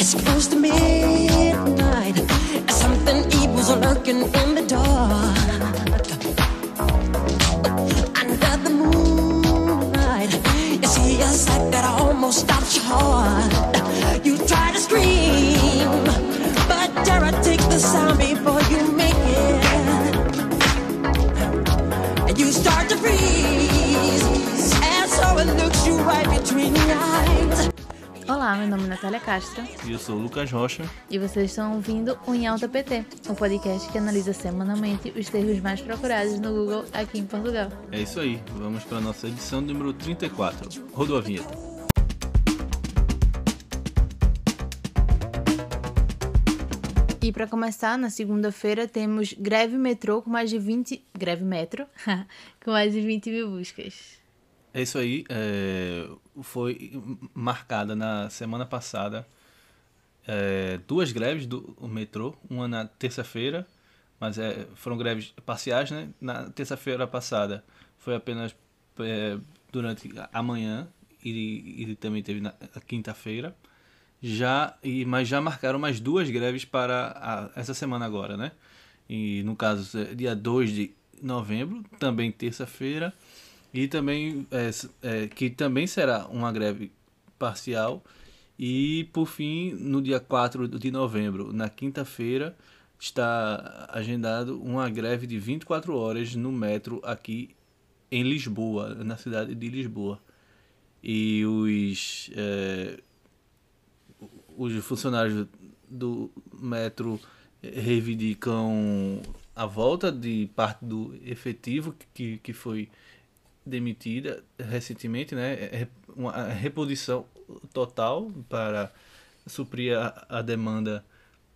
It's close to midnight. Something evil's lurking in the dark. Under the moonlight, you see a sight that almost stops your heart. You try to scream, but terror takes the sound before you make it. And you start to freeze, and so it looks you right between the eyes. Olá, meu nome é Natália Castro E eu sou o Lucas Rocha. e vocês estão ouvindo o Em Alta PT, um podcast que analisa semanalmente os termos mais procurados no Google aqui em Portugal. É isso aí, vamos para a nossa edição número 34. Rodou a vinheta. E para começar, na segunda-feira temos greve metrô com mais de 20. Greve metro? com mais de 20 mil buscas. É isso aí, é, foi marcada na semana passada é, duas greves do metrô, uma na terça-feira, mas é, foram greves parciais, né? Na terça-feira passada foi apenas é, durante a manhã e, e também teve na quinta-feira. Já, e, mas já marcaram mais duas greves para a- essa semana agora, né? E no caso, é, dia 2 de novembro, também terça-feira, e também é, é, que também será uma greve parcial. E por fim, no dia 4 de novembro, na quinta-feira, está agendado uma greve de 24 horas no metro aqui em Lisboa, na cidade de Lisboa. E os é, os funcionários do metro reivindicam a volta de parte do efetivo que, que foi demitida recentemente, né? É Uma a reposição total para suprir a, a demanda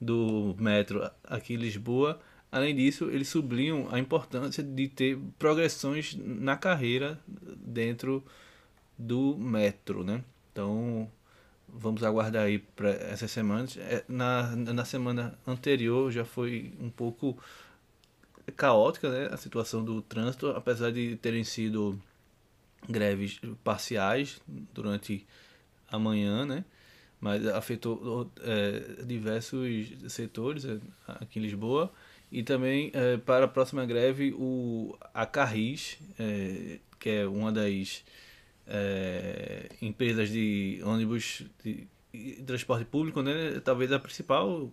do metro aqui em Lisboa. Além disso, eles sublinham a importância de ter progressões na carreira dentro do metro, né? Então, vamos aguardar aí para essas semanas. É, Na, na semana anterior já foi um pouco caótica né, a situação do trânsito, apesar de terem sido greves parciais durante a manhã, né? Mas afetou é, diversos setores é, aqui em Lisboa. E também é, para a próxima greve, o, a Carris, é, que é uma das é, empresas de ônibus de, de transporte público, né? Talvez a principal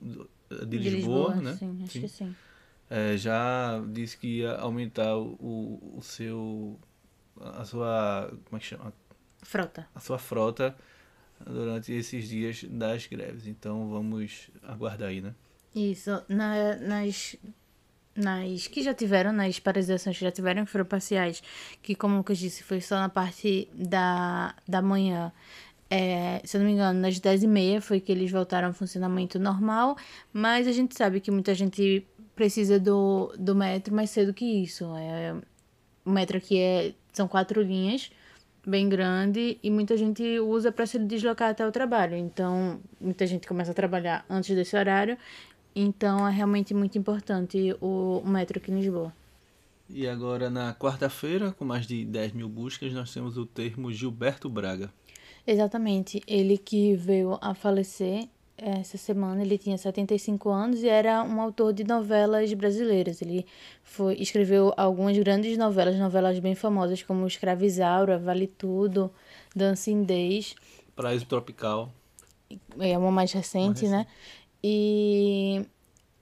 de, Lisboa, né? Sim, acho Sim. que sim. É, já disse que ia aumentar o, o seu a sua como é que chama? Frota. a sua frota durante esses dias das greves. Então vamos aguardar aí né? Isso, na- nas, nas que já tiveram, nas paralisações que já tiveram, que foram parciais, que como Lucas disse, foi só na parte da, da manhã. É, se eu não me engano, nas 10h30 foi que eles voltaram ao funcionamento normal, mas a gente sabe que muita gente precisa do, do metro mais cedo que isso. É, o metro aqui é, são quatro linhas, bem grande, e muita gente usa para se deslocar até o trabalho. Então, muita gente começa a trabalhar antes desse horário. Então, é realmente muito importante o, o metro aqui em Lisboa. e agora na quarta-feira com mais de 10 mil buscas nós temos o termo Gilberto Braga Exatamente. Ele que veio a falecer essa semana, ele tinha 75 anos e era um autor de novelas brasileiras. Ele foi, escreveu algumas grandes novelas, novelas bem famosas como Escravizaura, Vale Tudo, Dança Indês. Paraíso Tropical é uma mais recente, Mais né? E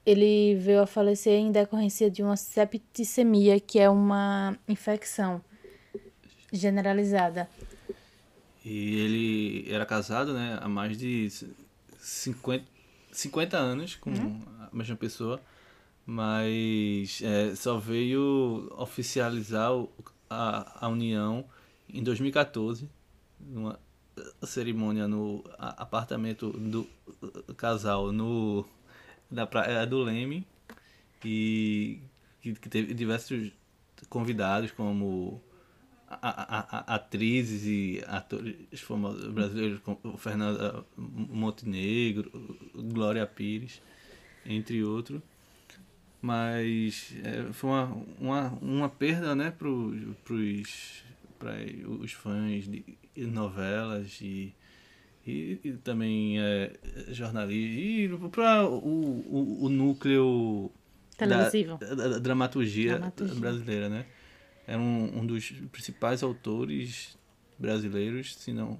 ele veio a falecer em decorrência de uma septicemia, que é uma infecção generalizada. E ele era casado, né, há mais de 50, 50 anos com a mesma pessoa, mas é, só veio oficializar a, a união em 2014, numa cerimônia no apartamento do casal no na praia do Leme e que teve diversos convidados como a- a- a- atrizes e atores famosos brasileiros como Fernanda Montenegro, Glória Pires, entre outros. Mas é, foi uma, uma, uma perda né, para os fãs de novelas e, e, e também é jornalista, e para o, o, o núcleo Televisivo. Da, da, da dramaturgia, Dramaturgia. brasileira, né? É um, um dos principais autores brasileiros, se não,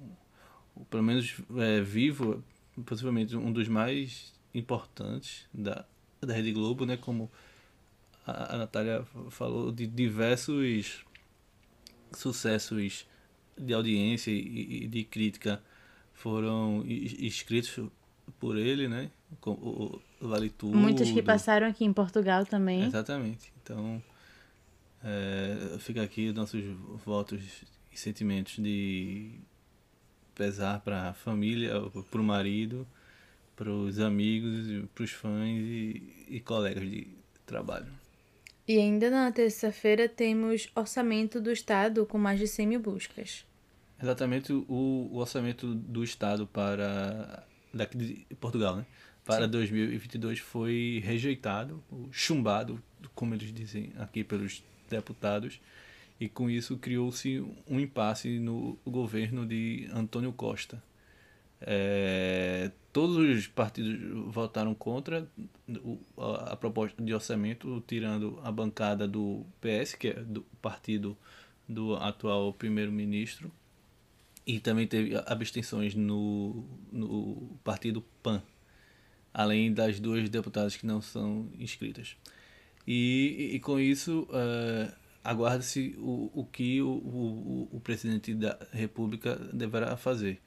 pelo menos é, vivo, possivelmente um dos mais importantes da, da Rede Globo, né? Como a, a Natália falou, de diversos sucessos de audiência e, e de crítica foram es- escritos por ele, né? O o Vale Tudo. Muitos que passaram aqui em Portugal também. Exatamente. Então, é, fica aqui nossos votos e sentimentos de pesar para a família, para o marido, para os amigos, para os fãs e, e colegas de trabalho. E ainda na terça-feira temos orçamento do Estado com mais de 100 mil buscas. Exatamente o, o orçamento do Estado para daqui de Portugal, né? Para 2022 foi rejeitado, chumbado, como eles dizem aqui pelos deputados, e com isso criou-se um impasse no governo de Antônio Costa. É, todos os partidos votaram contra a proposta de orçamento, tirando a bancada do PS, que é do partido do atual primeiro-ministro, e também teve abstenções no, no partido PAN, além das duas deputadas que não são inscritas. E, e com isso, eh, aguarda-se o, o que o, o, o presidente da República deverá fazer.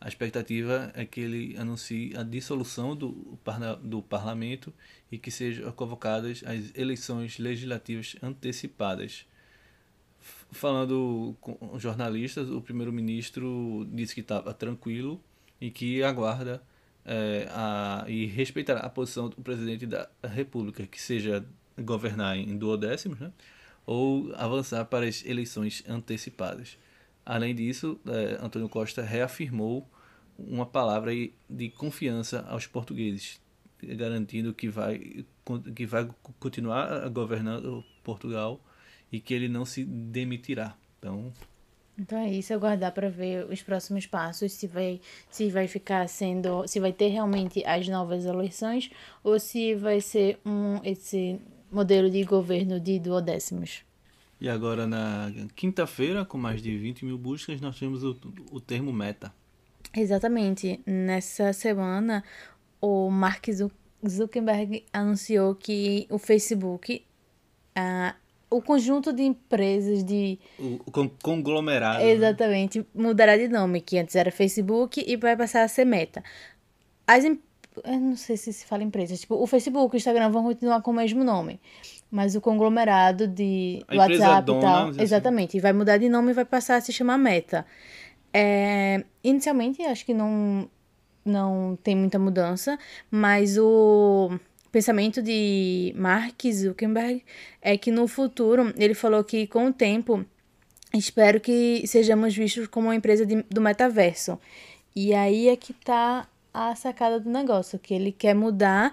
A expectativa é que ele anuncie a dissolução do, do parlamento e que sejam convocadas as eleições legislativas antecipadas. Falando com jornalistas, o primeiro-ministro disse que estava tranquilo e que aguarda eh, a, e respeitará a posição do presidente da República, que seja governar em duodécimos, né? ou avançar para as eleições antecipadas. Além disso, eh, Antônio Costa reafirmou uma palavra de confiança aos portugueses, garantindo que vai, que vai continuar governando Portugal e que ele não se demitirá. Então, Então é isso, aguardar para ver os próximos passos, se vai, se vai ficar sendo, se vai ter realmente as novas eleições ou se vai ser um esse modelo de governo de duodécimos. e agora na quinta-feira, com mais de 20 mil buscas, nós temos o, o termo meta. Exatamente. Nessa semana, o Mark Zu- Zuckerberg anunciou que o Facebook, ah, o conjunto de empresas de O, o con- conglomerado. né? Exatamente, mudará de nome, que antes era Facebook e vai passar a ser Meta. As em- eu não sei se se fala empresas, tipo, o Facebook e o Instagram vão continuar com o mesmo nome, mas o conglomerado de A empresa WhatsApp dona, e tal, assim. exatamente, e vai mudar de nome e vai passar a se chamar Meta. É, inicialmente, acho que não não tem muita mudança, mas o pensamento de Mark Zuckerberg é que no futuro, ele falou que com o tempo espero que sejamos vistos como uma empresa de- do metaverso. E aí é que tá a sacada do negócio, que ele quer mudar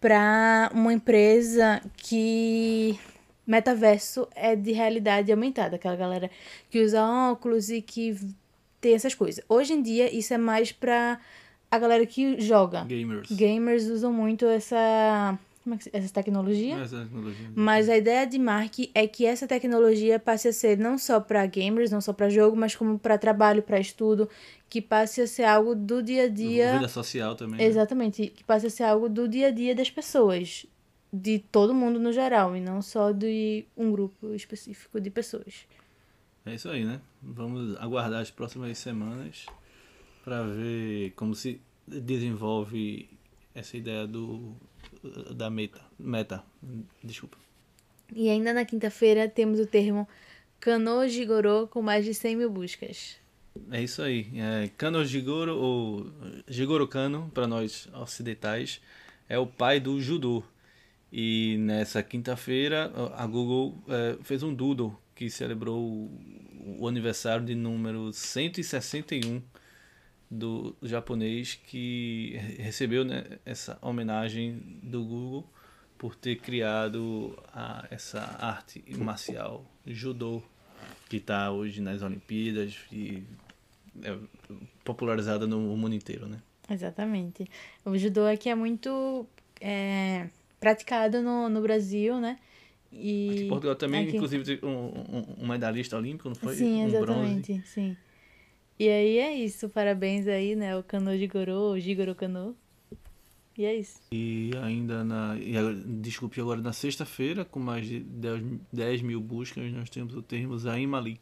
para uma empresa que metaverso é de realidade aumentada, aquela galera que usa óculos e que tem essas coisas. Hoje em dia isso é mais pra a galera que joga. Gamers. Gamers usam muito essa como é que essa tecnologia. Essa tecnologia. Mas a ideia de Mark é que essa tecnologia passe a ser não só para gamers, não só para jogo, mas como para trabalho, para estudo, que passe a ser algo do dia a dia. Vida social também. né? Exatamente, que passe a ser algo do dia a dia das pessoas, de todo mundo no geral, e não só de um grupo específico de pessoas. É isso aí, né? Vamos aguardar as próximas semanas para ver como se desenvolve essa ideia do da meta, meta, desculpa. E ainda na quinta-feira temos o termo Kano Jigoro com mais de 100 mil buscas. É isso aí. É, Kano Jigoro ou Jigoro Kano para nós ocidentais é o pai do judô. E nessa quinta-feira a Google é, fez um doodle que celebrou o- o aniversário de número 161 do japonês que re- recebeu né, essa homenagem do Google por ter criado a, essa arte marcial judô que está hoje nas Olimpíadas e é, popularizada no mundo inteiro, né? Exatamente. O judô aqui é muito é, praticado no, no Brasil, né? E Aqui em Portugal também, aqui- inclusive, um, um, um medalhista olímpico, não foi? Sim, um exatamente, bronze. sim. E aí é isso, parabéns aí, né? O Cano Jigoro, o Jigoro Cano. E é isso. E ainda na. E agora, desculpe, agora na sexta-feira, com mais de 10, 10 mil buscas, nós temos o termo Zayn Malik.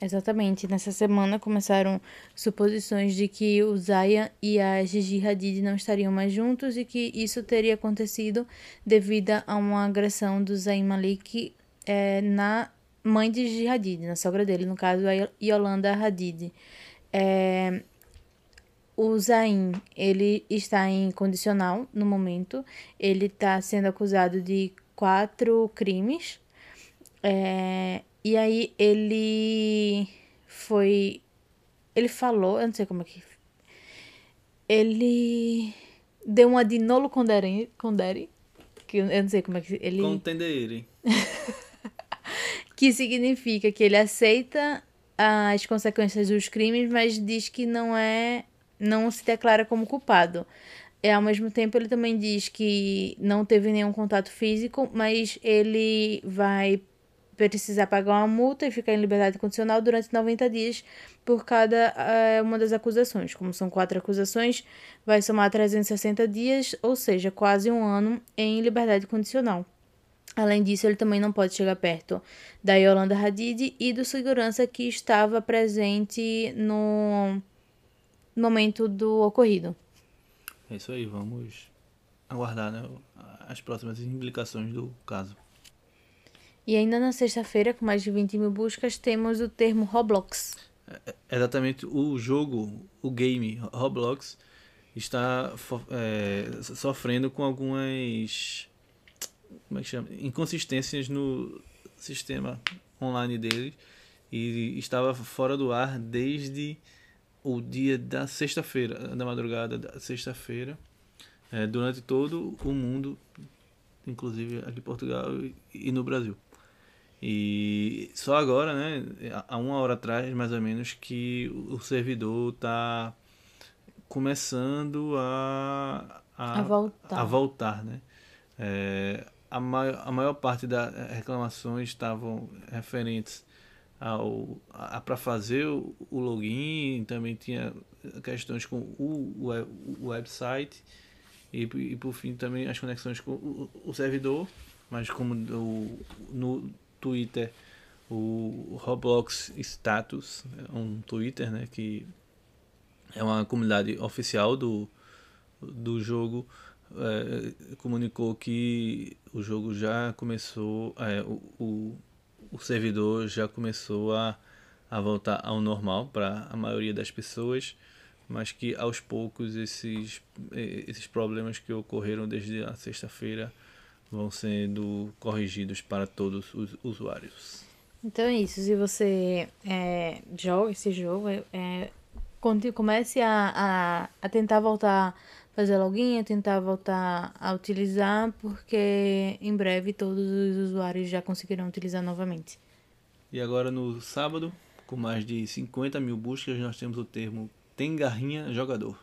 Exatamente. Nessa semana começaram suposições de que o Zaya e a Gigi Hadid não estariam mais juntos e que isso teria acontecido devido a uma agressão do Zayn Malik eh, na mãe de Gigi Hadid, na sogra dele, no caso a Yolanda Hadid. Eh, o Zayn, ele está em condicional no momento. Ele está sendo acusado de quatro crimes. É, e aí ele foi. Ele falou, eu não sei como é que. Ele deu uma de nolo condere, condere que eu não sei como é que ele Contender. que significa que ele aceita as consequências dos crimes, mas diz que não é, não se declara como culpado. E ao mesmo tempo ele também diz que não teve nenhum contato físico, mas ele vai precisar pagar uma multa e ficar em liberdade condicional durante 90 dias por cada eh, uma das acusações. Como são quatro acusações, vai somar 360 dias, ou seja, quase um ano em liberdade condicional. Além disso, ele também não pode chegar perto da Yolanda Hadid e do segurança que estava presente no momento do ocorrido. É isso aí, vamos aguardar né, as próximas implicações do caso. E ainda na sexta-feira, com mais de 20 mil buscas, temos o termo Roblox. Exatamente, o jogo, o game Roblox, está é, sofrendo com algumas como é que chama? inconsistências no sistema online dele e estava fora do ar desde o dia da sexta-feira, da madrugada da sexta-feira, é, durante todo o mundo, inclusive aqui em Portugal e- no Brasil. E só agora, né, há uma hora atrás, mais ou menos, que o servidor está começando a, A voltar. a voltar, né? É, a, maior, a maior parte das reclamações estavam referentes ao para fazer o, o login, também tinha questões com o, web- o website e, e por fim também as conexões com o, o servidor, mas como o, no Twitter o Roblox Status, é um Twitter, né, que é uma comunidade oficial do, do jogo, é, comunicou que o jogo já começou, é, o, o, o servidor já começou a, a voltar ao normal para a maioria das pessoas, mas que aos poucos esses, eh, esses problemas que ocorreram desde a sexta-feira vão sendo corrigidos para todos os usuários. Então é isso. Se você é, joga esse jogo, é, comece a, a, a tentar voltar fazer login, tentar voltar a utilizar, porque em breve todos os usuários já conseguirão utilizar novamente. E agora no sábado, com mais de 50 mil buscas, nós temos o termo Tem Garrinha Jogador.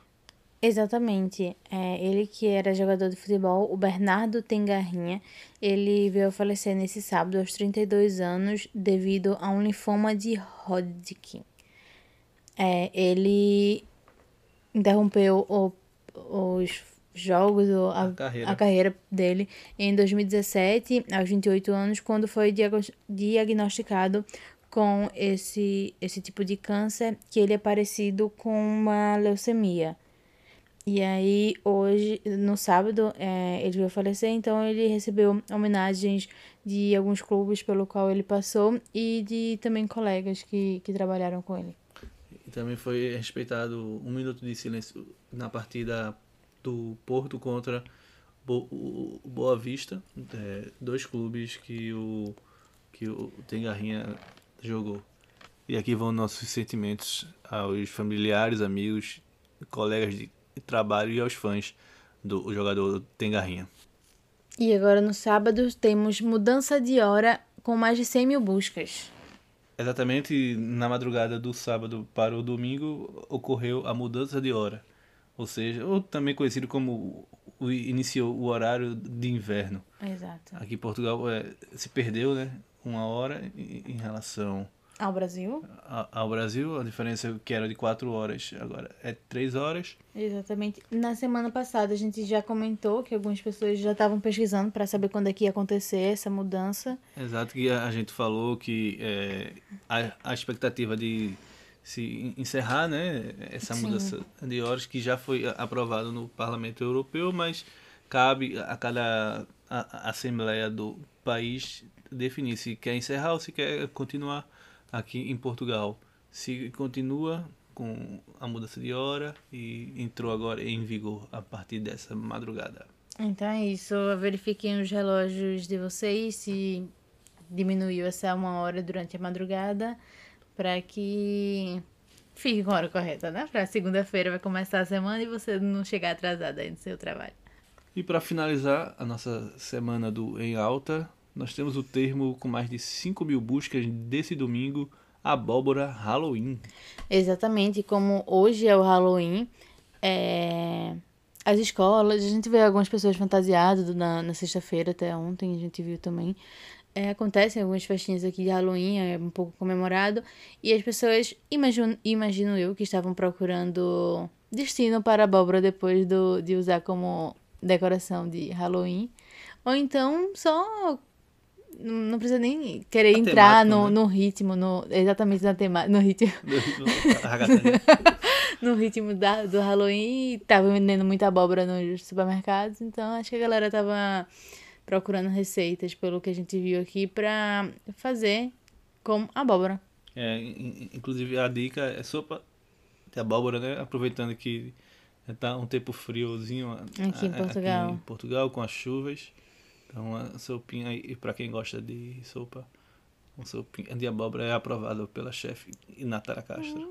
Exatamente. É, ele que era jogador de futebol, o Bernardo Tengarrinha, ele veio a falecer nesse sábado aos 32 anos devido a um linfoma de Hodgkin. É, ele interrompeu o- os jogos, o- a, A carreira. a carreira dele em 2017, aos 28 anos, quando foi diagnosticado com esse, esse tipo de câncer, que ele é parecido com uma leucemia. E aí, hoje, no sábado, é, ele veio falecer, então ele recebeu homenagens de alguns clubes pelo qual ele passou e de também colegas que, que trabalharam com ele. Também foi respeitado um minuto de silêncio na partida do Porto contra o Boa Vista, é, dois clubes que o, que o Tem Garrinha jogou. E aqui vão nossos sentimentos aos familiares, amigos, colegas de trabalho e aos fãs do jogador Tem Garrinha. E agora no sábado temos mudança de hora com mais de 100 mil buscas. Exatamente na madrugada do sábado para o domingo ocorreu a mudança de hora. Ou seja, ou também conhecido como o, iniciou o horário de inverno. Exato. Aqui em Portugal é, se perdeu, né? Uma hora em, em relação Ao Brasil? a- ao Brasil. A diferença é que era de quatro horas, agora é três horas. Exatamente. Na semana passada a gente já comentou que algumas pessoas já estavam pesquisando para saber quando é que ia acontecer essa mudança. Exato, que a gente falou que é, a, a expectativa de se encerrar né, essa Sim. mudança de horas que já foi aprovado no Parlamento Europeu, mas cabe a cada a- a Assembleia do país definir se quer encerrar ou se quer continuar aqui em Portugal. Se continua com a mudança de hora e entrou agora em vigor a partir dessa madrugada. Então é isso. Verifiquem os relógios de vocês se diminuiu essa uma hora durante a madrugada para que fique com a hora correta, né? Para segunda-feira vai começar a semana e você não chegar atrasada aí no seu trabalho. E para finalizar a nossa semana do Em Alta, nós temos o termo com mais de 5 mil buscas desse domingo, abóbora Halloween. Exatamente, como hoje é o Halloween, é, as escolas, a gente vê algumas pessoas fantasiadas na, na sexta-feira, até ontem a gente viu também. É, acontecem algumas festinhas aqui de Halloween, é um pouco comemorado, e as pessoas, imagino, imagino eu, que estavam procurando destino para a abóbora depois do, de usar como decoração de Halloween. Ou então só não precisa nem querer A entrar temática, no, né? no ritmo, no, exatamente na temática, no ritmo no ritmo da, do Halloween tava vendendo muita abóbora nos supermercados, então acho que a galera tava procurando receitas, pelo que a gente viu aqui, pra fazer com abóbora. É, in- in- inclusive a dica é sopa de abóbora, né? Aproveitando que tá um tempo friozinho Aqui em Portugal. em Portugal com as chuvas. Então a sopinha aí, para quem gosta de sopa, uma sopinha de abóbora é aprovada pela chefe Natara Castro.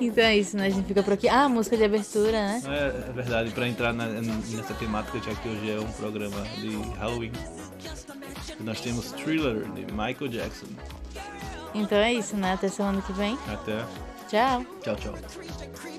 Então é isso, né? A gente fica por aqui. Ah, música de abertura, né? É, é verdade, para entrar na- nessa temática, já que hoje é um programa de Halloween, nós temos Thriller de Michael Jackson. Então é isso, né? Até semana que vem. Até. Tchau! Tchau, tchau.